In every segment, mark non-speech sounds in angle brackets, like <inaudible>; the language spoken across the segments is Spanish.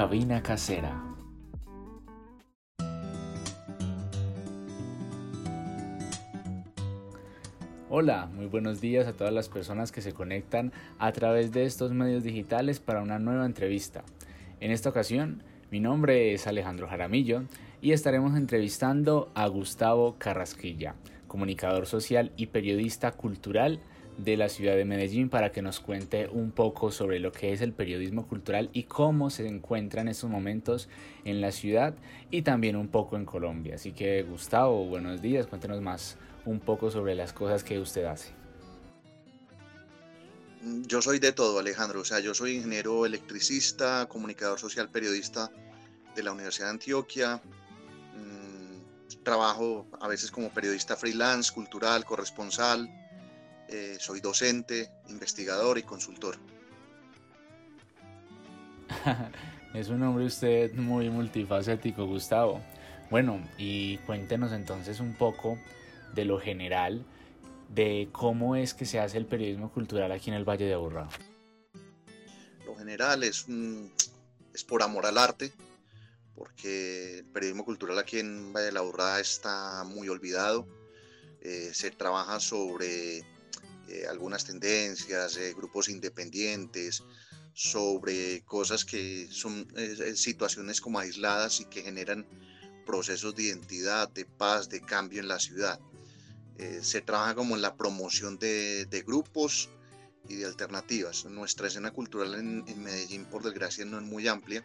Cabina Casera. Hola, muy buenos días a todas las personas que se conectan a través de estos medios digitales para una nueva entrevista. En esta ocasión, mi nombre es Alejandro Jaramillo y estaremos entrevistando a Gustavo Carrasquilla, comunicador social y periodista cultural de la ciudad de Medellín para que nos cuente un poco sobre lo que es el periodismo cultural y cómo se encuentra en estos momentos en la ciudad y también un poco en Colombia. Así que Gustavo, buenos días, cuéntenos más un poco sobre las cosas que usted hace. Yo soy de todo, Alejandro. O sea, yo soy ingeniero electricista, comunicador social, periodista de la Universidad de Antioquia. Mm, trabajo a veces como periodista freelance, cultural, corresponsal. Eh, soy docente, investigador y consultor. <laughs> es un hombre usted muy multifacético, Gustavo. Bueno, y cuéntenos entonces un poco de lo general de cómo es que se hace el periodismo cultural aquí en el Valle de Aburrá. Lo general es, es por amor al arte, porque el periodismo cultural aquí en Valle de la Aburrá está muy olvidado. Eh, se trabaja sobre eh, algunas tendencias, eh, grupos independientes, sobre cosas que son situaciones como aisladas y que generan procesos de identidad, de paz, de cambio en la ciudad. Eh, se trabaja como en la promoción de, grupos y de alternativas. Nuestra escena cultural en, Medellín, por desgracia, no es muy amplia,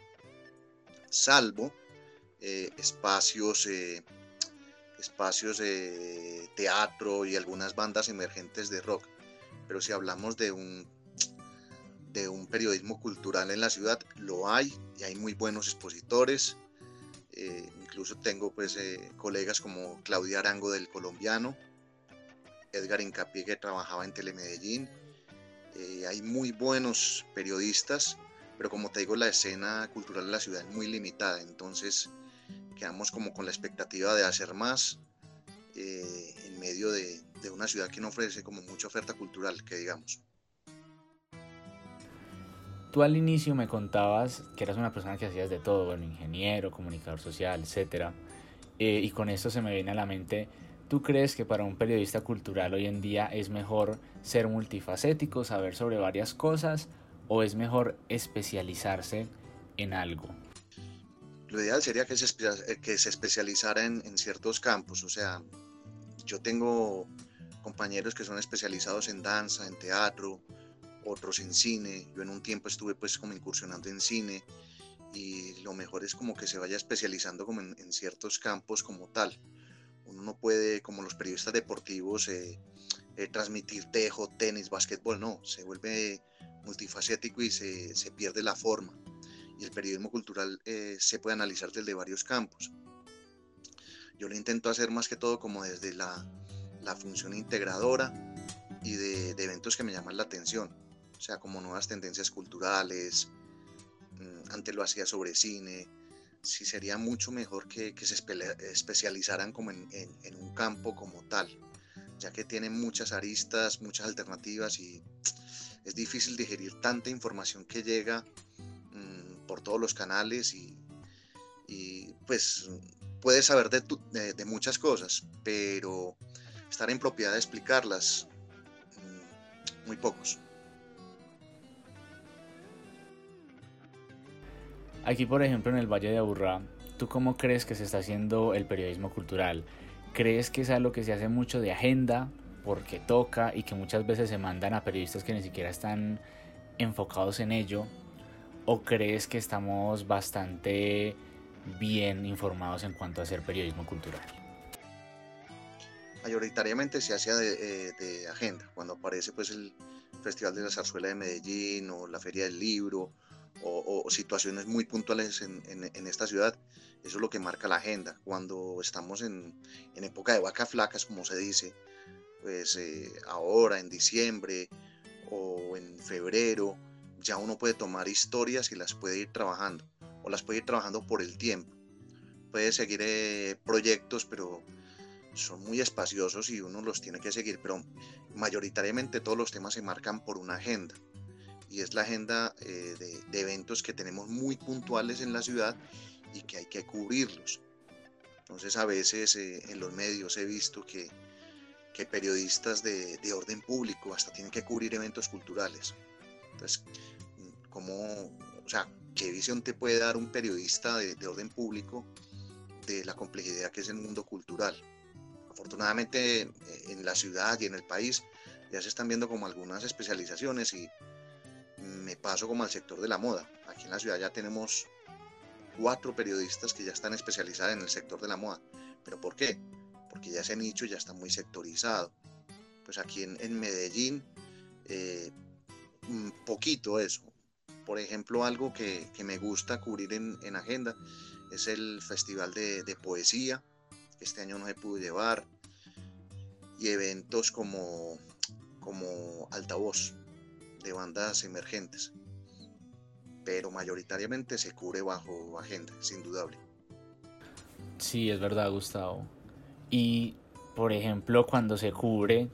salvo eh, espacios, eh, espacios de teatro y algunas bandas emergentes de rock. Pero si hablamos de un, de un periodismo cultural en la ciudad, lo hay y hay muy buenos expositores. incluso tengo pues colegas como Claudia Arango del Colombiano, Edgar Incapié que trabajaba en Telemedellín. Eh, hay muy buenos periodistas, pero como te digo, la escena cultural de la ciudad es muy limitada, entonces quedamos como con la expectativa de hacer más eh, en medio de, de una ciudad que no ofrece como mucha oferta cultural, que digamos. Tú al inicio me contabas que eras una persona que hacías de todo, bueno, ingeniero, comunicador social, etc. Eh, y con esto se me viene a la mente ¿Tú crees que para un periodista cultural hoy en día es mejor ser multifacético, saber sobre varias cosas, o es mejor especializarse en algo? Lo ideal sería que se, eh, que se especializara en, ciertos campos, o sea, yo tengo compañeros que son especializados en danza, en teatro, otros en cine, yo en un tiempo estuve pues como incursionando en cine y lo mejor es como que se vaya especializando como en ciertos campos como tal uno no puede, como los periodistas deportivos, eh, eh, transmitir tejo, tenis, básquetbol, no, se vuelve multifacético y se, pierde la forma. Y el periodismo cultural eh, se puede analizar desde varios campos. Yo lo intento hacer más que todo como desde la, función integradora y de, eventos que me llaman la atención, o sea, como nuevas tendencias culturales, mm, antes lo hacía sobre cine, sí sería mucho mejor que, se especializaran como en, un campo como tal, ya que tienen muchas aristas, muchas alternativas y <tsk> es difícil digerir tanta información que llega mm, por todos los canales y, pues puedes saber de, muchas cosas, pero estar en propiedad de explicarlas, mm, muy pocos. Aquí, por ejemplo, en el Valle de Aburrá, ¿tú cómo crees que se está haciendo el periodismo cultural? ¿Crees que es algo que se hace mucho de agenda porque toca y que muchas veces se mandan a periodistas que ni siquiera están enfocados en ello? ¿O crees que estamos bastante bien informados en cuanto a hacer periodismo cultural? Mayoritariamente se hace de, eh, de agenda, cuando aparece pues el Festival de la Zarzuela de Medellín o la Feria del Libro o, situaciones muy puntuales en, esta ciudad, eso es lo que marca la agenda. Cuando estamos en, época de vacas flacas, como se dice, pues eh, ahora en diciembre o en febrero, ya uno puede tomar historias y las puede ir trabajando, o las puede ir trabajando por el tiempo. Puede seguir eh, proyectos, pero son muy espaciosos y uno los tiene que seguir, pero mayoritariamente todos los temas se marcan por una agenda y es la agenda eh, de, eventos que tenemos muy puntuales en la ciudad y que hay que cubrirlos. Entonces a veces eh, en los medios he visto que, que periodistas de, de, orden público hasta tienen que cubrir eventos culturales. Entonces, ¿cómo, o sea, qué visión te puede dar un periodista de, de orden público de la complejidad que es el mundo cultural? Afortunadamente eh, en la ciudad y en el país ya se están viendo como algunas especializaciones y me paso como al sector de la moda. Aquí en la ciudad ya tenemos cuatro periodistas que ya están especializados en el sector de la moda. ¿Pero por qué? Porque ya ese nicho ya está muy sectorizado. Pues aquí en, Medellín, eh, poquito eso. Por ejemplo, algo que, me gusta cubrir en, agenda es el Festival de, de Poesía. Este año no se pudo llevar. Y eventos como como altavoz de bandas emergentes, pero mayoritariamente se cubre bajo agenda, sin indudable. Sí, es verdad, Gustavo. Y, por ejemplo, cuando se cubre,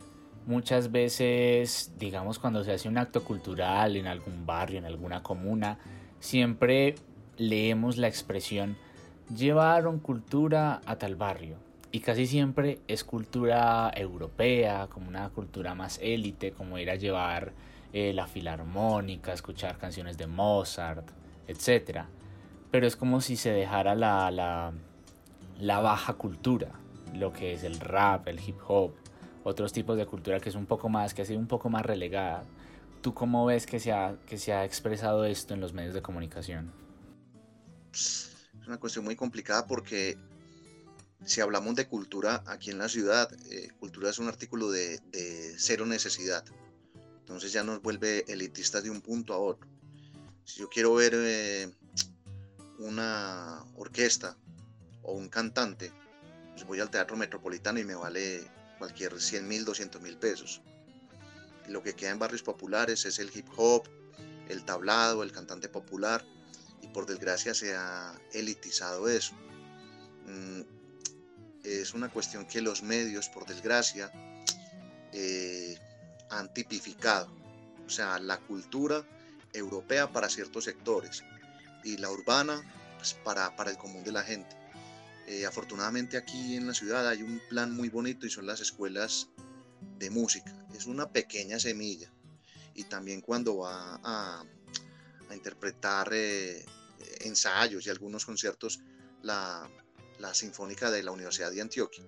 muchas veces, digamos, cuando se hace un acto cultural en algún barrio, en alguna comuna, siempre leemos la expresión llevaron cultura a tal barrio y casi siempre es cultura europea, como una cultura más élite, como ir a llevar eh, la filarmónica, escuchar canciones de Mozart, etc. Pero es como si se dejara la, la, la baja cultura, lo que es el rap, el hip hop, otros tipos de cultura que es un poco más, que ha sido un poco más relegada. ¿Tú cómo ves que se ha, que se ha expresado esto en los medios de comunicación? Es una cuestión muy complicada porque si hablamos de cultura aquí en la ciudad, eh, cultura es un artículo de, cero necesidad. Entonces ya nos vuelve elitistas de un punto a otro. Si yo quiero ver eh, una orquesta o un cantante, pues voy al Teatro Metropolitano y me vale cualquier 100 mil, 200 mil pesos. lo que queda en barrios populares es el hip hop, el tablado, el cantante popular, y por desgracia se ha elitizado eso. Mm, es una cuestión que los medios, por desgracia, eh, han tipificado. O sea, la cultura europea para ciertos sectores y la urbana pues, para, para el común de la gente. Eh, afortunadamente aquí en la ciudad hay un plan muy bonito y son las escuelas de música. Es una pequeña semilla. Y también cuando va a, interpretar eh, ensayos y algunos conciertos, la, la Sinfónica de la Universidad de Antioquia.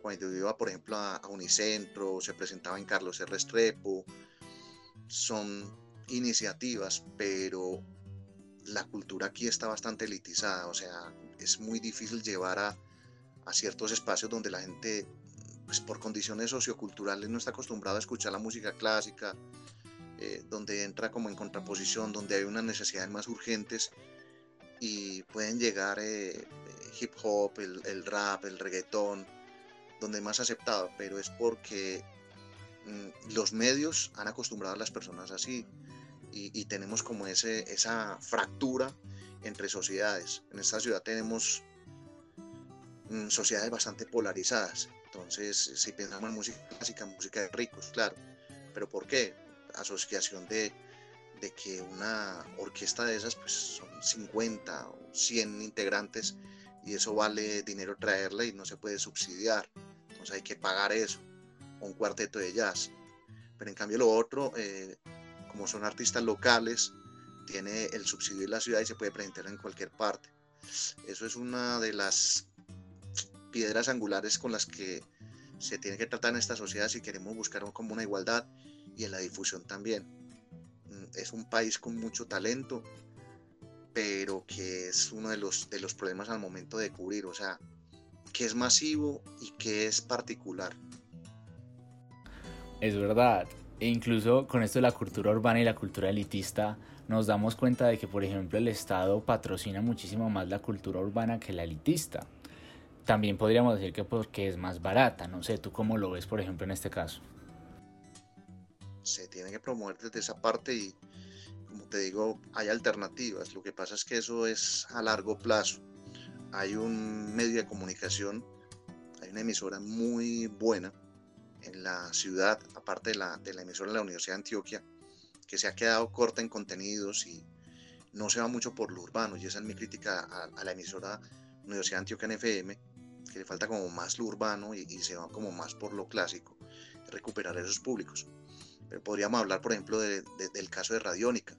Cuando iba, por ejemplo, a, Unicentro, se presentaba en Carlos R. Restrepo, son iniciativas, pero la cultura aquí está bastante elitizada, o sea, es muy difícil llevar a, a ciertos espacios donde la gente, pues por condiciones socioculturales, no está acostumbrada a escuchar la música clásica, eh, donde entra como en contraposición, donde hay unas necesidades más urgentes y pueden llegar eh, hip hop, el, rap, el reggaetón, donde más aceptado, pero es porque mm, los medios han acostumbrado a las personas así y, tenemos como ese, esa fractura entre sociedades. En esta ciudad tenemos mm, sociedades bastante polarizadas. Entonces, si pensamos en música clásica, música de ricos, claro. ¿Pero por qué? Asociación de, que una orquesta de esas pues son 50 o 100 integrantes y eso vale dinero traerla y no se puede subsidiar. Entonces hay que pagar eso, un cuarteto de jazz. Pero en cambio lo otro, eh, como son artistas locales, tiene el subsidio de la ciudad y se puede presentar en cualquier parte. Eso es una de las piedras angulares con las que se tiene que tratar en esta sociedad si queremos buscar como una igualdad y en la difusión también. Mm, es un país con mucho talento, pero que es uno de los, de los problemas al momento de cubrir, o sea, que es masivo y que es particular. Es verdad, e incluso con esto de la cultura urbana y la cultura elitista, nos damos cuenta de que, por ejemplo, el Estado patrocina muchísimo más la cultura urbana que la elitista. También podríamos decir que porque es más barata, no sé, ¿tú cómo lo ves, por ejemplo, en este caso? Se tiene que promover desde esa parte y, como te digo, hay alternativas. Lo que pasa es que eso es a largo plazo. Hay un medio de comunicación, hay una emisora muy buena en la ciudad, aparte de la, de la emisora de la Universidad de Antioquia, que se ha quedado corta en contenidos y no se va mucho por lo urbano. Y esa es mi crítica a, la emisora Universidad Antioquia FM, que le falta como más lo urbano y, se va como más por lo clásico, recuperar esos públicos. Pero podríamos hablar, por ejemplo, del caso de Radiónica.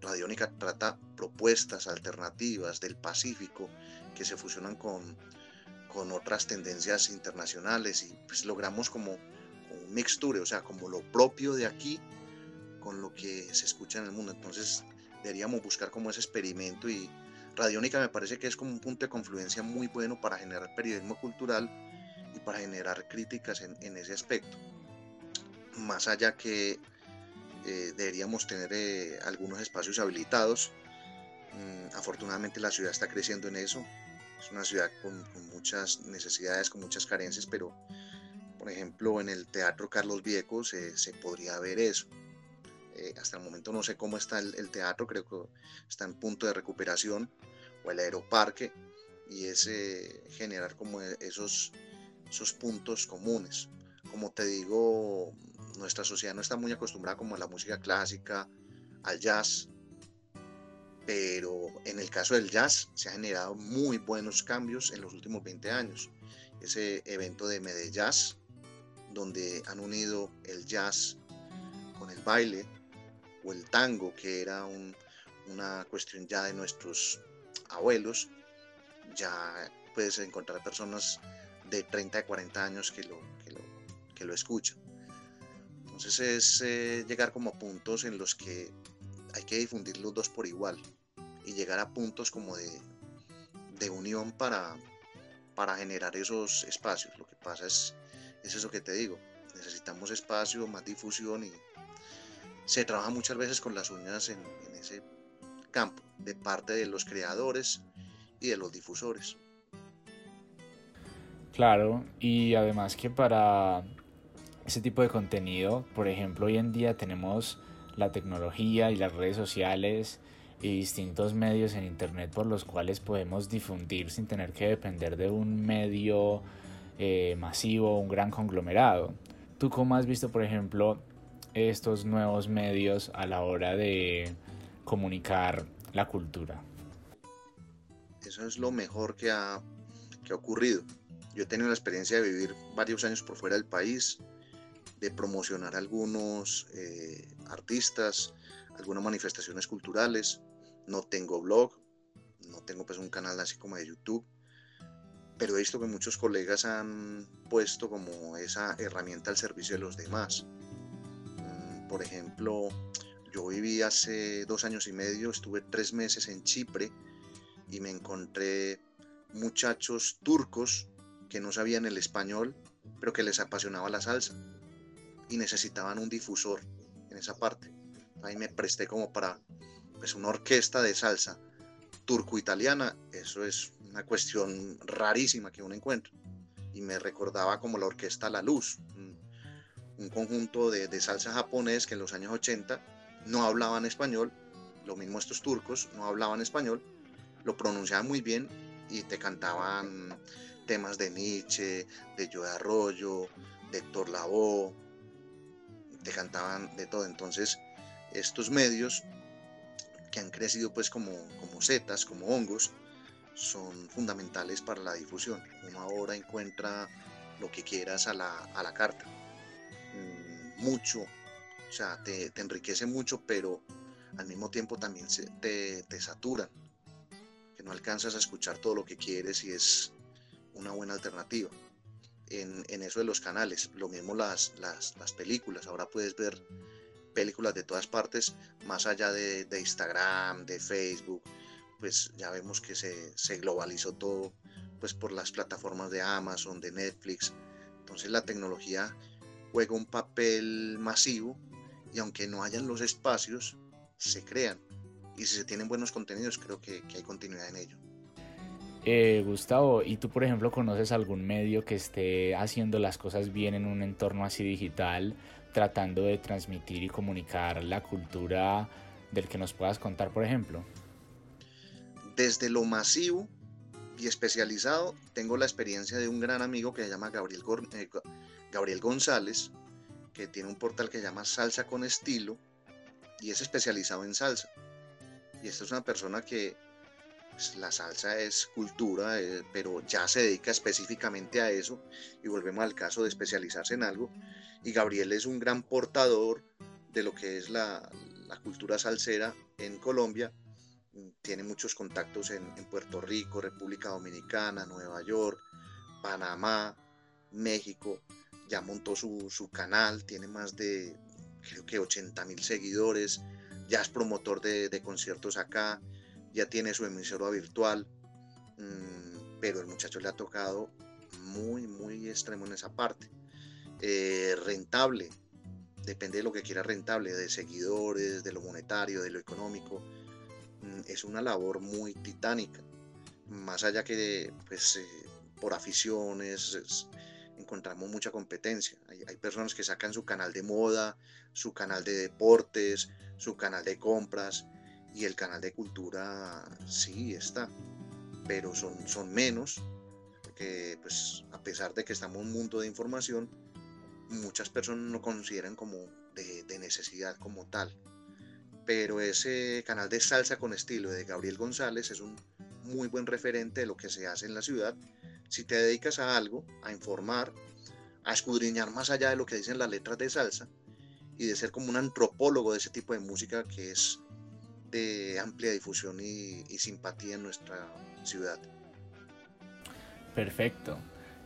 Radiónica trata propuestas alternativas del Pacífico que se fusionan con, con otras tendencias internacionales y pues logramos como, un mixture, o sea, como lo propio de aquí con lo que se escucha en el mundo. Entonces deberíamos buscar como ese experimento y Radiónica me parece que es como un punto de confluencia muy bueno para generar periodismo cultural y para generar críticas en, ese aspecto. Más allá que eh, deberíamos tener eh, algunos espacios habilitados. Mm, afortunadamente la ciudad está creciendo en eso. Es una ciudad con, muchas necesidades, con muchas carencias, pero por ejemplo en el Teatro Carlos Vieco se, podría ver eso. Eh, hasta el momento no sé cómo está el, teatro, creo que está en punto de recuperación, o el aeroparque, y es generar como esos, esos puntos comunes. Como te digo, nuestra sociedad no está muy acostumbrada como a la música clásica, al jazz, pero en el caso del jazz se han generado muy buenos cambios en los últimos 20 años. Ese evento de Medellín, donde han unido el jazz con el baile o el tango, que era una cuestión ya de nuestros abuelos, ya puedes encontrar personas de 30 a 40 años que lo, que lo, que lo escuchan. Entonces es eh, llegar como a puntos en los que hay que difundir los dos por igual y llegar a puntos como de, de unión para, para generar esos espacios. Lo que pasa es, es eso que te digo, necesitamos espacio, más difusión y se trabaja muchas veces con las uñas en, ese campo, de parte de los creadores y de los difusores. Claro, y además que para ese tipo de contenido, por ejemplo, hoy en día tenemos la tecnología y las redes sociales y distintos medios en internet por los cuales podemos difundir sin tener que depender de un medio eh, masivo, un gran conglomerado. ¿Tú cómo has visto, por ejemplo, estos nuevos medios a la hora de comunicar la cultura? Eso es lo mejor que ha, que ha ocurrido. Yo he tenido la experiencia de vivir varios años por fuera del país, de promocionar algunos eh, artistas, algunas manifestaciones culturales. No tengo blog, no tengo pues un canal así como de YouTube, pero he visto que muchos colegas han puesto como esa herramienta al servicio de los demás. Por ejemplo, yo viví hace dos años y medio, estuve tres meses en Chipre y me encontré muchachos turcos que no sabían el español, pero que les apasionaba la salsa y necesitaban un difusor en esa parte. Ahí me presté como para pues, una orquesta de salsa turco-italiana. Eso es una cuestión rarísima que uno encuentra. Y me recordaba como la orquesta La Luz, un, conjunto de, de salsa japonés que en los años 80 no hablaban español. Lo mismo estos turcos no hablaban español, lo pronunciaban muy bien y te cantaban temas de Nietzsche, de Joe Arroyo, de Héctor Lavoe, te cantaban de todo. Entonces, estos medios que han crecido pues como, como setas, como hongos, son fundamentales para la difusión. Uno ahora encuentra lo que quieras a la, a la carta. Mucho, o sea, te, te, enriquece mucho, pero al mismo tiempo también se, te, te saturan, que no alcanzas a escuchar todo lo que quieres y es una buena alternativa en, eso de los canales. Lo mismo las, las, películas. Ahora puedes ver películas de todas partes, más allá de, Instagram, de Facebook. Pues ya vemos que se, globalizó todo pues por las plataformas de Amazon, de Netflix. Entonces la tecnología juega un papel masivo y aunque no hayan los espacios, se crean. Y si se tienen buenos contenidos, creo que hay continuidad en ello. Eh, Gustavo, ¿y tú por ejemplo conoces algún medio que esté haciendo las cosas bien en un entorno así digital, tratando de transmitir y comunicar la cultura del que nos puedas contar, por ejemplo? Desde lo masivo y especializado, tengo la experiencia de un gran amigo que se llama Gabriel, eh, Gabriel González, que tiene un portal que se llama Salsa con Estilo, y es especializado en salsa. Y esta es una persona que pues, la salsa es cultura, eh, pero ya se dedica específicamente a eso y volvemos al caso de especializarse en algo. Y Gabriel es un gran portador de lo que es la, cultura salsera en Colombia. Tiene muchos contactos en Puerto Rico, República Dominicana, Nueva York, Panamá, México. Ya montó su, su canal, tiene más de, creo que 80 mil seguidores. Ya es promotor de, de conciertos acá ya tiene su emisora virtual, mm, pero el muchacho le ha tocado muy, muy extremo en esa parte. Eh, rentable, depende de lo que quiera rentable, de seguidores, de lo monetario, de lo económico. Mm, es una labor muy titánica. Más allá que pues, eh, por aficiones, encontramos mucha competencia. Hay, personas que sacan su canal de moda, su canal de deportes, su canal de compras, y el canal de cultura sí está, pero son, son menos, porque pues a pesar de que estamos en un mundo de información, muchas personas no consideran como de necesidad como tal. Pero ese canal de salsa con estilo de Gabriel González es un muy buen referente de lo que se hace en la ciudad. Si te dedicas a algo, a informar, a escudriñar más allá de lo que dicen las letras de salsa y de ser como un antropólogo de ese tipo de música que es de amplia difusión y, simpatía en nuestra ciudad. Perfecto.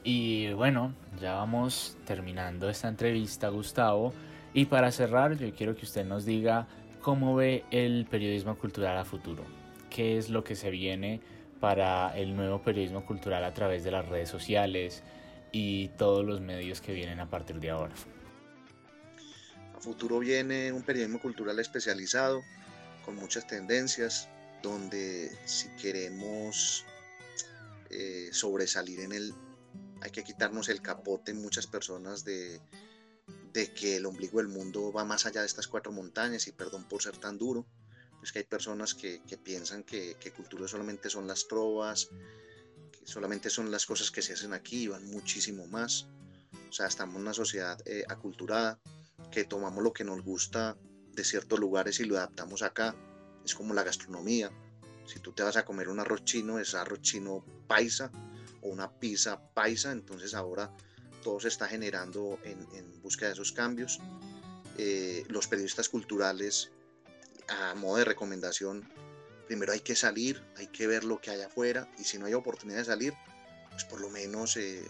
Y bueno, ya vamos terminando esta entrevista, Gustavo. Y para cerrar, yo quiero que usted nos diga cómo ve el periodismo cultural a futuro. ¿Qué es lo que se viene para el nuevo periodismo cultural a través de las redes sociales y todos los medios que vienen a partir de ahora? A futuro viene un periodismo cultural especializado con muchas tendencias, donde si queremos eh, sobresalir en él, hay que quitarnos el capote muchas personas de, de que el ombligo del mundo va más allá de estas cuatro montañas y perdón por ser tan duro, es que hay personas que, que piensan que, que, cultura solamente son las trovas, que solamente son las cosas que se hacen aquí, van muchísimo más. O sea, estamos en una sociedad eh, aculturada, que tomamos lo que nos gusta de ciertos lugares y lo adaptamos acá. Es como la gastronomía. Si tú te vas a comer un arroz chino, es arroz chino paisa o una pizza paisa, entonces ahora todo se está generando en, en búsqueda de esos cambios. Eh, los periodistas culturales, a modo de recomendación, primero hay que salir, hay que ver lo que hay afuera y si no hay oportunidad de salir, pues por lo menos eh,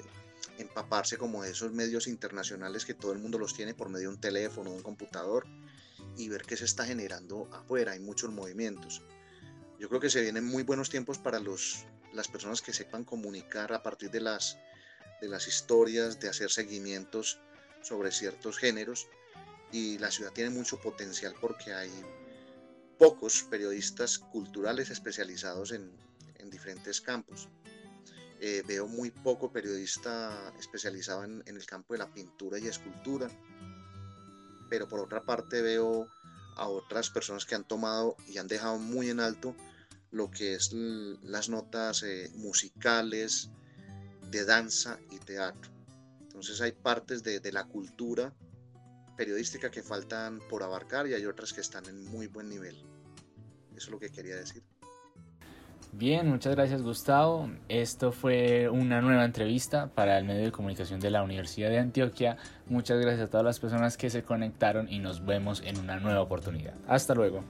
empaparse como de esos medios internacionales que todo el mundo los tiene por medio de un teléfono, de un computador y ver qué se está generando afuera. Hay muchos movimientos. Yo creo que se vienen muy buenos tiempos para los, las personas que sepan comunicar a partir de las, de las historias, de hacer seguimientos sobre ciertos géneros. Y la ciudad tiene mucho potencial porque hay pocos periodistas culturales especializados en, en diferentes campos. Eh, veo muy poco periodista especializado en, en el campo de la pintura y escultura pero por otra parte veo a otras personas que han tomado y han dejado muy en alto lo que es las notas eh, musicales, de danza y teatro. Entonces hay partes de, de, la cultura periodística que faltan por abarcar y hay otras que están en muy buen nivel. Eso es lo que quería decir. Bien, muchas gracias Gustavo. Esto fue una nueva entrevista para el medio de comunicación de la Universidad de Antioquia. Muchas gracias a todas las personas que se conectaron y nos vemos en una nueva oportunidad. Hasta luego.